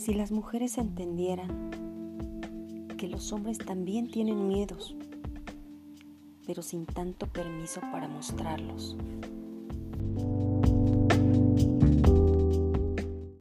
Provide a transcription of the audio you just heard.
Si las mujeres entendieran que los hombres también tienen miedos, pero sin tanto permiso para mostrarlos.